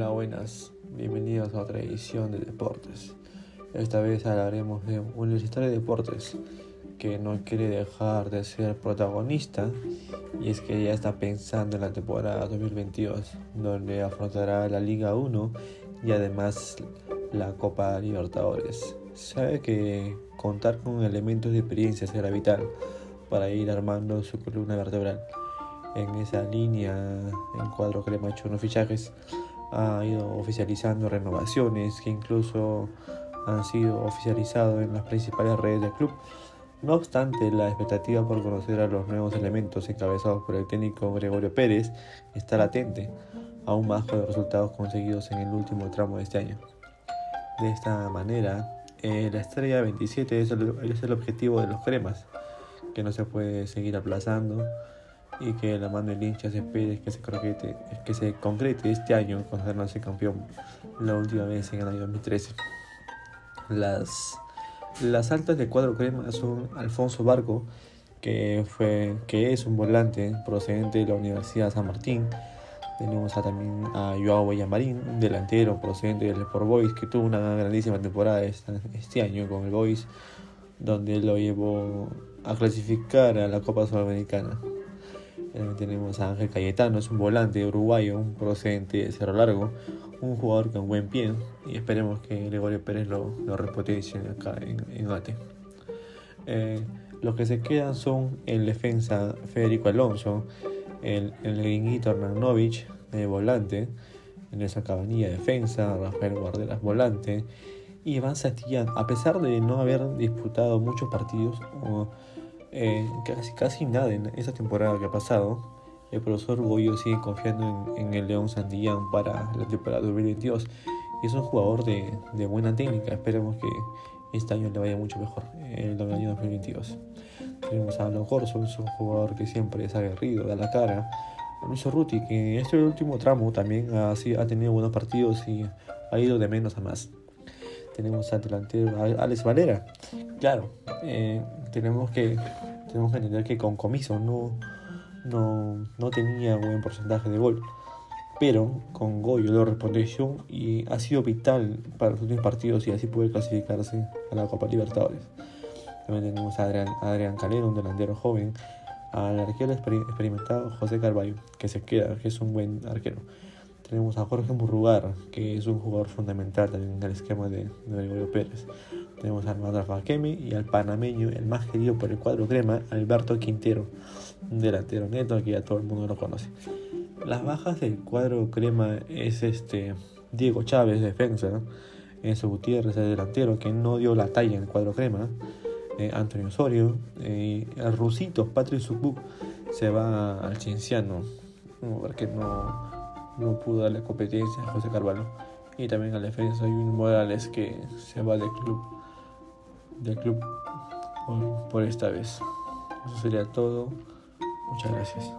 Hola, buenas. Bienvenidos a otra edición de Deportes. Esta vez hablaremos de un Universitario de Deportes que no quiere dejar de ser protagonista y es que ya está pensando en la temporada 2022 donde afrontará la Liga 1 y además la Copa Libertadores. Sabe que contar con elementos de experiencia será vital para ir armando su columna vertebral en esa línea en cuadro crema hecho unos fichajes ha ido oficializando renovaciones que incluso han sido oficializados en las principales redes del club. No obstante, la expectativa por conocer a los nuevos elementos encabezados por el técnico Gregorio Pérez está latente, aún más con los resultados conseguidos en el último tramo de este año. De esta manera, eh, la estrella 27 es el, es el objetivo de los cremas, que no se puede seguir aplazando y que la mano del hincha se espere que se concrete, que se concrete este año con hacerse campeón la última vez en el año 2013. Las, las altas de cuadro crema son Alfonso Barco, que, fue, que es un volante procedente de la Universidad San Martín. Tenemos a, también a Joao Villamarín, un delantero procedente del Sport Boys, que tuvo una grandísima temporada este, este año con el Boys, donde lo llevó a clasificar a la Copa Sudamericana. También tenemos a Ángel Cayetano, es un volante uruguayo, un procedente de Cerro Largo, un jugador con buen pie y esperemos que Gregorio Pérez lo, lo repotencie acá en, en ATE. Eh, los que se quedan son el defensa Federico Alonso, el, el gringuito Hernán Novich, de volante, esa cabanilla defensa, Rafael Guarderas volante, y Iván Santillán, a pesar de no haber disputado muchos partidos, eh, casi, casi nada en esta temporada que ha pasado, el profesor Goyo sigue confiando en, en el León Santillán para la temporada 2022 y es un jugador de, de, buena técnica. Esperemos que este año le vaya mucho mejor, el año 2022. Tenemos a Alan Corso, es un jugador que siempre es aguerrido, da la cara. Luis Ruti, que en este último tramo también ha, ha tenido buenos partidos y ha ido de menos a más tenemos al delantero Alex Valera. Claro, eh, tenemos, que, tenemos que entender que con Comiso no, no, no tenía buen porcentaje de gol. Pero con Goyo lo respondió y ha sido vital para los últimos partidos y así puede clasificarse a la Copa Libertadores. También tenemos a Adrián, Adrián Calero, un delantero joven, al arquero experimentado José Carballo, que se queda, que es un buen arquero. Tenemos a Jorge Murrugar, que es un jugador fundamental también en el esquema de, de Gregorio Pérez. Tenemos a Armando Fakemi y al panameño, el más querido por el cuadro crema, Alberto Quintero, un delantero neto que ya todo el mundo lo conoce. Las bajas del cuadro crema es este Diego Chávez, defensa, ¿no? Enzo Gutiérrez, el delantero, que no dio la talla en el cuadro crema. Eh, Antonio Osorio, eh, el rusito Patrick Subuk se va al Cienciano, porque no no pudo darle competencia a José Carvalho y también al defensa Junior Morales que se va del club del club por, por esta vez. Eso sería todo. Muchas gracias.